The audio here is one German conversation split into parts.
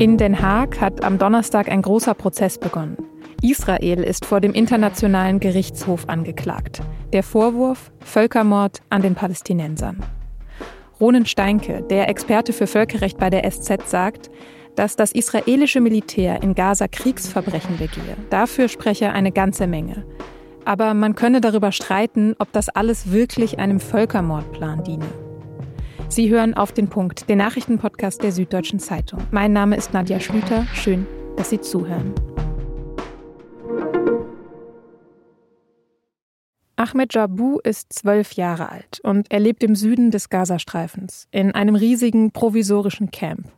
In Den Haag hat am Donnerstag ein großer Prozess begonnen. Israel ist vor dem Internationalen Gerichtshof angeklagt. Der Vorwurf Völkermord an den Palästinensern. Ronen Steinke, der Experte für Völkerrecht bei der SZ, sagt, dass das israelische Militär in Gaza Kriegsverbrechen begehe. Dafür spreche eine ganze Menge. Aber man könne darüber streiten, ob das alles wirklich einem Völkermordplan diene. Sie hören auf den Punkt, den Nachrichtenpodcast der Süddeutschen Zeitung. Mein Name ist Nadja Schlüter. Schön, dass Sie zuhören. Ahmed Jabu ist zwölf Jahre alt und er lebt im Süden des Gazastreifens, in einem riesigen provisorischen Camp.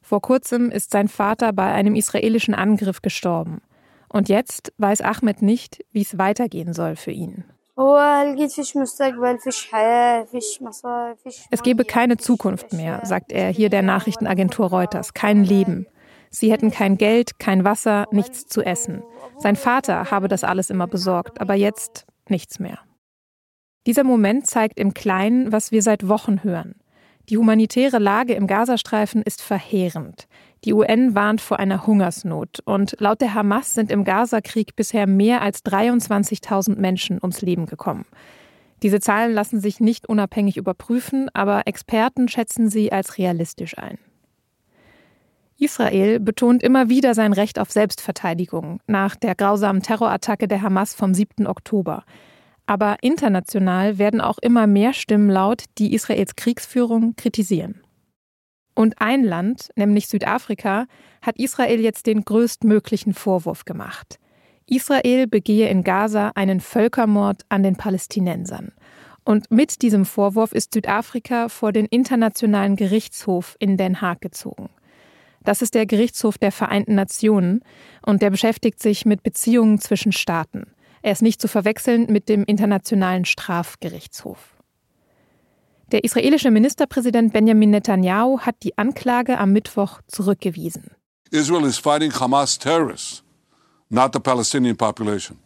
Vor kurzem ist sein Vater bei einem israelischen Angriff gestorben. Und jetzt weiß Ahmed nicht, wie es weitergehen soll für ihn. Es gebe keine Zukunft mehr, sagt er hier der Nachrichtenagentur Reuters, kein Leben. Sie hätten kein Geld, kein Wasser, nichts zu essen. Sein Vater habe das alles immer besorgt, aber jetzt nichts mehr. Dieser Moment zeigt im Kleinen, was wir seit Wochen hören. Die humanitäre Lage im Gazastreifen ist verheerend. Die UN warnt vor einer Hungersnot und laut der Hamas sind im Gazakrieg bisher mehr als 23.000 Menschen ums Leben gekommen. Diese Zahlen lassen sich nicht unabhängig überprüfen, aber Experten schätzen sie als realistisch ein. Israel betont immer wieder sein Recht auf Selbstverteidigung nach der grausamen Terrorattacke der Hamas vom 7. Oktober. Aber international werden auch immer mehr Stimmen laut, die Israels Kriegsführung kritisieren. Und ein Land, nämlich Südafrika, hat Israel jetzt den größtmöglichen Vorwurf gemacht. Israel begehe in Gaza einen Völkermord an den Palästinensern. Und mit diesem Vorwurf ist Südafrika vor den Internationalen Gerichtshof in Den Haag gezogen. Das ist der Gerichtshof der Vereinten Nationen und der beschäftigt sich mit Beziehungen zwischen Staaten. Er ist nicht zu verwechseln mit dem Internationalen Strafgerichtshof. Der israelische Ministerpräsident Benjamin Netanyahu hat die Anklage am Mittwoch zurückgewiesen. Israel is fighting Hamas terrorists, not the Palestinian population.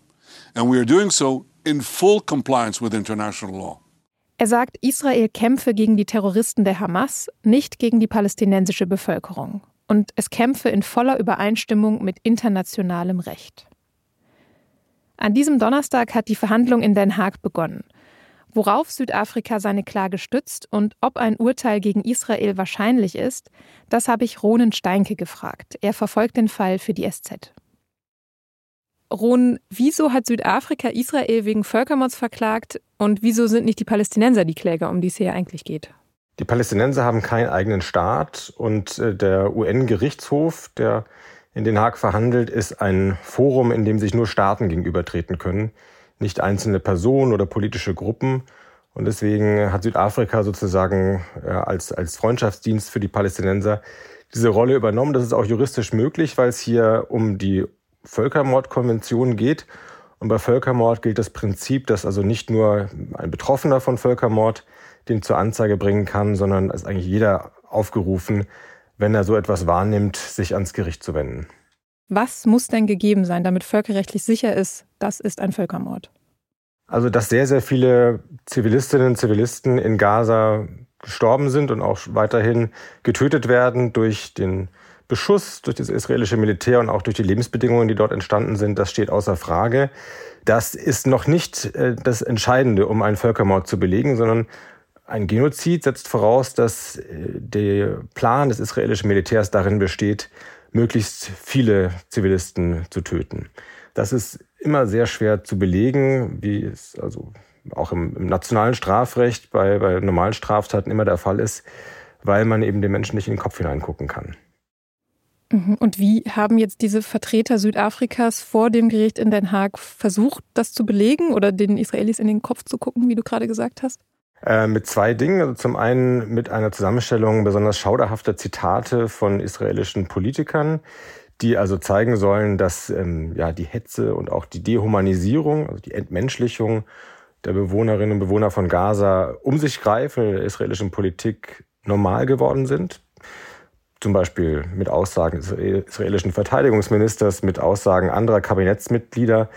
And we are doing so in full compliance with international law. Er sagt, Israel kämpfe gegen die Terroristen der Hamas, nicht gegen die palästinensische Bevölkerung. Und es kämpfe in voller Übereinstimmung mit internationalem Recht. An diesem Donnerstag hat die Verhandlung in Den Haag begonnen Worauf Südafrika seine Klage stützt und ob ein Urteil gegen Israel wahrscheinlich ist, das habe ich Ronen Steinke gefragt. Er verfolgt den Fall für die SZ. Ron, wieso hat Südafrika Israel wegen Völkermords verklagt und wieso sind nicht die Palästinenser die Kläger, um die es hier eigentlich geht? Die Palästinenser haben keinen eigenen Staat und äh, der UN-Gerichtshof, der in Den Haag verhandelt, ist ein Forum, in dem sich nur Staaten gegenübertreten können nicht einzelne Personen oder politische Gruppen. Und deswegen hat Südafrika sozusagen äh, als, als Freundschaftsdienst für die Palästinenser diese Rolle übernommen. Das ist auch juristisch möglich, weil es hier um die Völkermordkonvention geht. Und bei Völkermord gilt das Prinzip, dass also nicht nur ein Betroffener von Völkermord den zur Anzeige bringen kann, sondern ist eigentlich jeder aufgerufen, wenn er so etwas wahrnimmt, sich ans Gericht zu wenden. Was muss denn gegeben sein, damit völkerrechtlich sicher ist, das ist ein Völkermord? Also, dass sehr, sehr viele Zivilistinnen und Zivilisten in Gaza gestorben sind und auch weiterhin getötet werden durch den Beschuss, durch das israelische Militär und auch durch die Lebensbedingungen, die dort entstanden sind, das steht außer Frage. Das ist noch nicht äh, das Entscheidende, um einen Völkermord zu belegen, sondern ein Genozid setzt voraus, dass äh, der Plan des israelischen Militärs darin besteht, möglichst viele Zivilisten zu töten. Das ist immer sehr schwer zu belegen, wie es also auch im, im nationalen Strafrecht bei, bei normalen Straftaten immer der Fall ist, weil man eben den Menschen nicht in den Kopf hineingucken kann. Mhm. Und wie haben jetzt diese Vertreter Südafrikas vor dem Gericht in Den Haag versucht, das zu belegen oder den Israelis in den Kopf zu gucken, wie du gerade gesagt hast? Äh, mit zwei Dingen. Also zum einen mit einer Zusammenstellung besonders schauderhafter Zitate von israelischen Politikern, die also zeigen sollen, dass ähm, ja, die Hetze und auch die Dehumanisierung, also die Entmenschlichung der Bewohnerinnen und Bewohner von Gaza um sich greifen in der israelischen Politik normal geworden sind. Zum Beispiel mit Aussagen des israelischen Verteidigungsministers, mit Aussagen anderer Kabinettsmitglieder,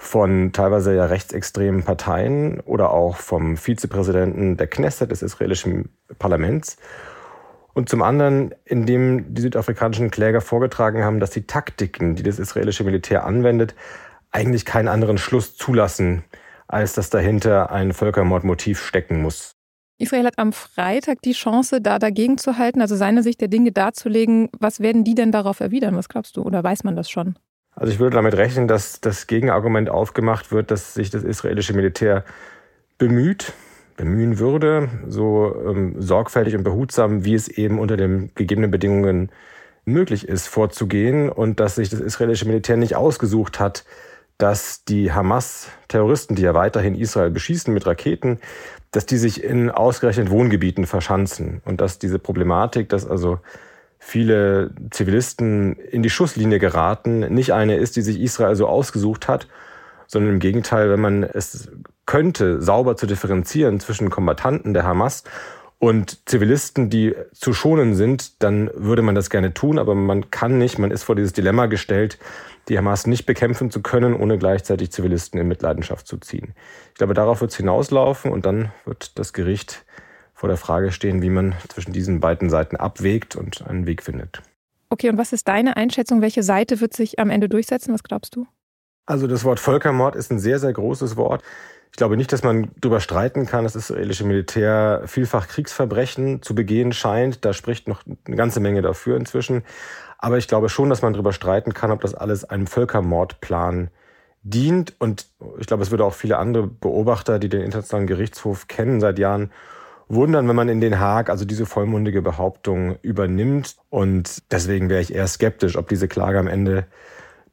von teilweise ja rechtsextremen Parteien oder auch vom Vizepräsidenten der Knesset des israelischen Parlaments. Und zum anderen, indem die südafrikanischen Kläger vorgetragen haben, dass die Taktiken, die das israelische Militär anwendet, eigentlich keinen anderen Schluss zulassen, als dass dahinter ein Völkermordmotiv stecken muss. Israel hat am Freitag die Chance, da dagegen zu halten, also seine Sicht der Dinge darzulegen. Was werden die denn darauf erwidern? Was glaubst du? Oder weiß man das schon? Also ich würde damit rechnen, dass das Gegenargument aufgemacht wird, dass sich das israelische Militär bemüht, bemühen würde, so ähm, sorgfältig und behutsam, wie es eben unter den gegebenen Bedingungen möglich ist, vorzugehen und dass sich das israelische Militär nicht ausgesucht hat, dass die Hamas-Terroristen, die ja weiterhin Israel beschießen mit Raketen, dass die sich in ausgerechnet Wohngebieten verschanzen und dass diese Problematik, dass also viele Zivilisten in die Schusslinie geraten, nicht eine ist, die sich Israel so ausgesucht hat, sondern im Gegenteil, wenn man es könnte, sauber zu differenzieren zwischen Kombattanten der Hamas und Zivilisten, die zu schonen sind, dann würde man das gerne tun, aber man kann nicht, man ist vor dieses Dilemma gestellt, die Hamas nicht bekämpfen zu können, ohne gleichzeitig Zivilisten in Mitleidenschaft zu ziehen. Ich glaube, darauf wird es hinauslaufen und dann wird das Gericht vor der Frage stehen, wie man zwischen diesen beiden Seiten abwägt und einen Weg findet. Okay, und was ist deine Einschätzung? Welche Seite wird sich am Ende durchsetzen? Was glaubst du? Also das Wort Völkermord ist ein sehr, sehr großes Wort. Ich glaube nicht, dass man darüber streiten kann, dass das israelische Militär vielfach Kriegsverbrechen zu begehen scheint. Da spricht noch eine ganze Menge dafür inzwischen. Aber ich glaube schon, dass man darüber streiten kann, ob das alles einem Völkermordplan dient. Und ich glaube, es würde auch viele andere Beobachter, die den Internationalen Gerichtshof kennen seit Jahren, wundern, wenn man in Den Haag also diese vollmundige Behauptung übernimmt. Und deswegen wäre ich eher skeptisch, ob diese Klage am Ende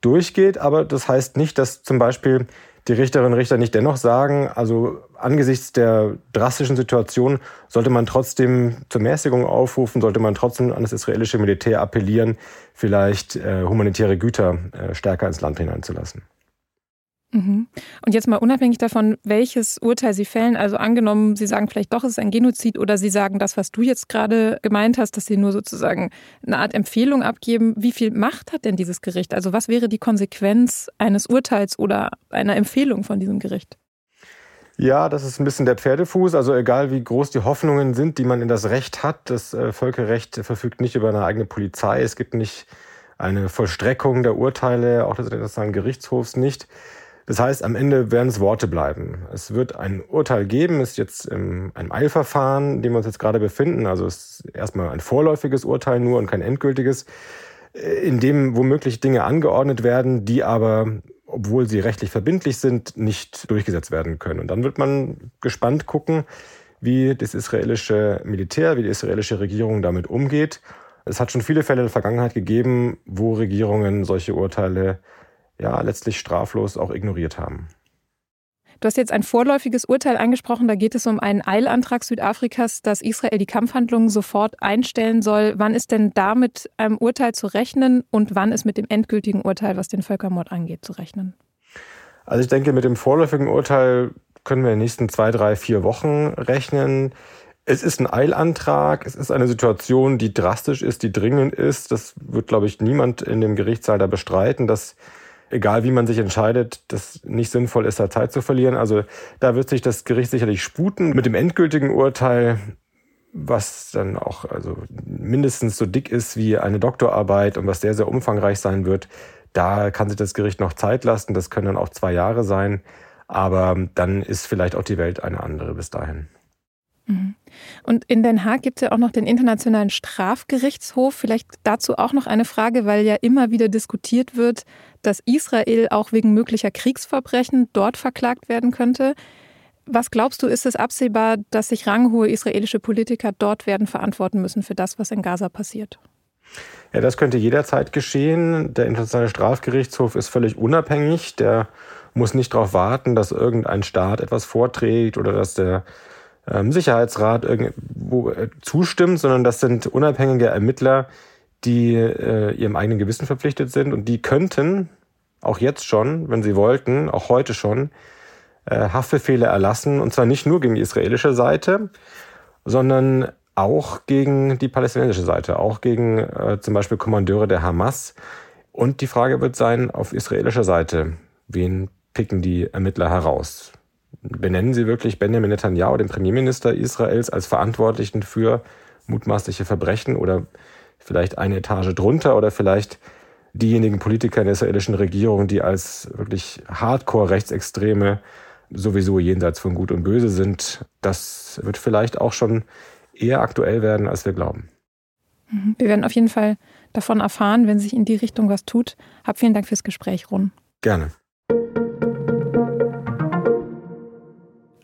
durchgeht. Aber das heißt nicht, dass zum Beispiel die Richterinnen und Richter nicht dennoch sagen, also angesichts der drastischen Situation sollte man trotzdem zur Mäßigung aufrufen, sollte man trotzdem an das israelische Militär appellieren, vielleicht äh, humanitäre Güter äh, stärker ins Land hineinzulassen. Mhm. Und jetzt mal unabhängig davon, welches Urteil Sie fällen, also angenommen, Sie sagen vielleicht doch, es ist ein Genozid oder Sie sagen das, was du jetzt gerade gemeint hast, dass Sie nur sozusagen eine Art Empfehlung abgeben. Wie viel Macht hat denn dieses Gericht? Also was wäre die Konsequenz eines Urteils oder einer Empfehlung von diesem Gericht? Ja, das ist ein bisschen der Pferdefuß. Also egal wie groß die Hoffnungen sind, die man in das Recht hat, das äh, Völkerrecht verfügt nicht über eine eigene Polizei. Es gibt nicht eine Vollstreckung der Urteile, auch des Internationalen Gerichtshofs nicht. Das heißt, am Ende werden es Worte bleiben. Es wird ein Urteil geben, ist jetzt im, einem Eilverfahren, in dem wir uns jetzt gerade befinden. Also es ist erstmal ein vorläufiges Urteil nur und kein endgültiges, äh, in dem womöglich Dinge angeordnet werden, die aber, obwohl sie rechtlich verbindlich sind, nicht durchgesetzt werden können. Und dann wird man gespannt gucken, wie das israelische Militär, wie die israelische Regierung damit umgeht. Es hat schon viele Fälle in der Vergangenheit gegeben, wo Regierungen solche Urteile ja letztlich straflos auch ignoriert haben. Du hast jetzt ein vorläufiges Urteil angesprochen. Da geht es um einen Eilantrag Südafrikas, dass Israel die Kampfhandlungen sofort einstellen soll. Wann ist denn da mit einem Urteil zu rechnen und wann ist mit dem endgültigen Urteil, was den Völkermord angeht, zu rechnen? Also ich denke, mit dem vorläufigen Urteil können wir in den nächsten zwei, drei, vier Wochen rechnen. Es ist ein Eilantrag, es ist eine Situation, die drastisch ist, die dringend ist. Das wird, glaube ich, niemand in dem Gerichtssaal da bestreiten, dass egal wie man sich entscheidet, das nicht sinnvoll ist, da Zeit zu verlieren. Also da wird sich das Gericht sicherlich sputen. Mit dem endgültigen Urteil, was dann auch also mindestens so dick ist wie eine Doktorarbeit und was sehr, sehr umfangreich sein wird, da kann sich das Gericht noch Zeit lassen. Das können dann auch zwei Jahre sein. Aber dann ist vielleicht auch die Welt eine andere bis dahin. Mhm. Und in Den Haag gibt es ja auch noch den Internationalen Strafgerichtshof. Vielleicht dazu auch noch eine Frage, weil ja immer wieder diskutiert wird, dass Israel auch wegen möglicher Kriegsverbrechen dort verklagt werden könnte. Was glaubst du, ist es absehbar, dass sich ranghohe israelische Politiker dort werden verantworten müssen für das, was in Gaza passiert? Ja, das könnte jederzeit geschehen. Der Internationale Strafgerichtshof ist völlig unabhängig. Der muss nicht darauf warten, dass irgendein Staat etwas vorträgt oder dass der ähm, Sicherheitsrat irgendwo äh, zustimmt, sondern das sind unabhängige Ermittler, die äh, ihrem eigenen Gewissen verpflichtet sind und die könnten auch jetzt schon, wenn sie wollten, auch heute schon, äh, Haftbefehle erlassen und zwar nicht nur gegen die israelische Seite, sondern auch gegen die palästinensische Seite, auch gegen äh, zum Beispiel Kommandeure der Hamas. Und die Frage wird sein, auf israelischer Seite, wen picken die Ermittler heraus? Benennen Sie wirklich Benjamin Netanyahu, den Premierminister Israels, als Verantwortlichen für mutmaßliche Verbrechen oder vielleicht eine Etage drunter oder vielleicht diejenigen Politiker in der israelischen Regierung, die als wirklich Hardcore-Rechtsextreme sowieso jenseits von Gut und Böse sind, das wird vielleicht auch schon eher aktuell werden, als wir glauben. Mhm. Wir werden auf jeden Fall davon erfahren, wenn sich in die Richtung was tut. Hab vielen Dank fürs Gespräch, Ron. Gerne.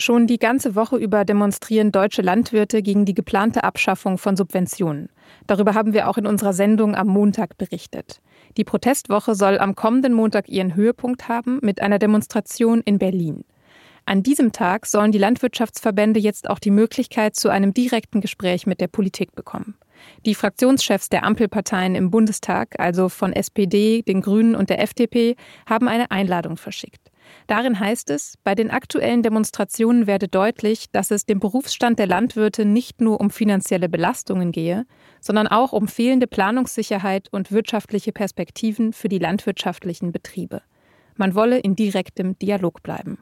Schon die ganze Woche über demonstrieren deutsche Landwirte gegen die geplante Abschaffung von Subventionen. Darüber haben wir auch in unserer Sendung am Montag berichtet. Die Protestwoche soll am kommenden Montag ihren Höhepunkt haben mit einer Demonstration in Berlin. An diesem Tag sollen die Landwirtschaftsverbände jetzt auch die Möglichkeit zu einem direkten Gespräch mit der Politik bekommen. Die Fraktionschefs der Ampelparteien im Bundestag, also von SPD, den Grünen und der FDP, haben eine Einladung verschickt. Darin heißt es, bei den aktuellen Demonstrationen werde deutlich, dass es dem Berufsstand der Landwirte nicht nur um finanzielle Belastungen gehe, sondern auch um fehlende Planungssicherheit und wirtschaftliche Perspektiven für die landwirtschaftlichen Betriebe. Man wolle in direktem Dialog bleiben.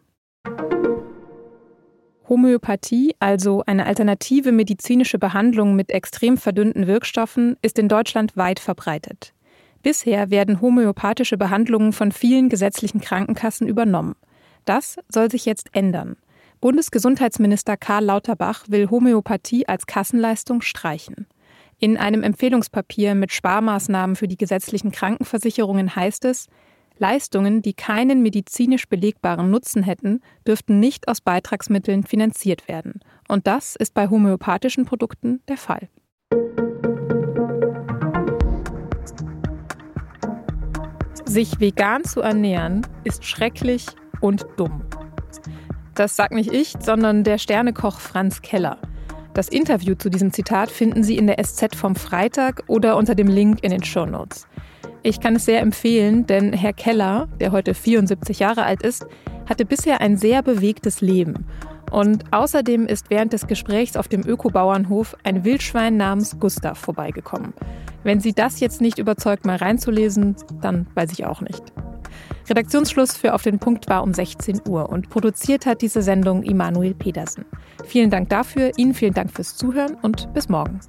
Homöopathie, also eine alternative medizinische Behandlung mit extrem verdünnten Wirkstoffen, ist in Deutschland weit verbreitet. Bisher werden homöopathische Behandlungen von vielen gesetzlichen Krankenkassen übernommen. Das soll sich jetzt ändern. Bundesgesundheitsminister Karl Lauterbach will Homöopathie als Kassenleistung streichen. In einem Empfehlungspapier mit Sparmaßnahmen für die gesetzlichen Krankenversicherungen heißt es, Leistungen, die keinen medizinisch belegbaren Nutzen hätten, dürften nicht aus Beitragsmitteln finanziert werden. Und das ist bei homöopathischen Produkten der Fall. Sich vegan zu ernähren ist schrecklich und dumm. Das sagt nicht ich, sondern der Sternekoch Franz Keller. Das Interview zu diesem Zitat finden Sie in der SZ vom Freitag oder unter dem Link in den Show Notes. Ich kann es sehr empfehlen, denn Herr Keller, der heute 74 Jahre alt ist, hatte bisher ein sehr bewegtes Leben. Und außerdem ist während des Gesprächs auf dem Ökobauernhof ein Wildschwein namens Gustav vorbeigekommen. Wenn Sie das jetzt nicht überzeugt, mal reinzulesen, dann weiß ich auch nicht. Redaktionsschluss für Auf den Punkt war um 16 Uhr und produziert hat diese Sendung Immanuel Pedersen. Vielen Dank dafür, Ihnen vielen Dank fürs Zuhören und bis morgen.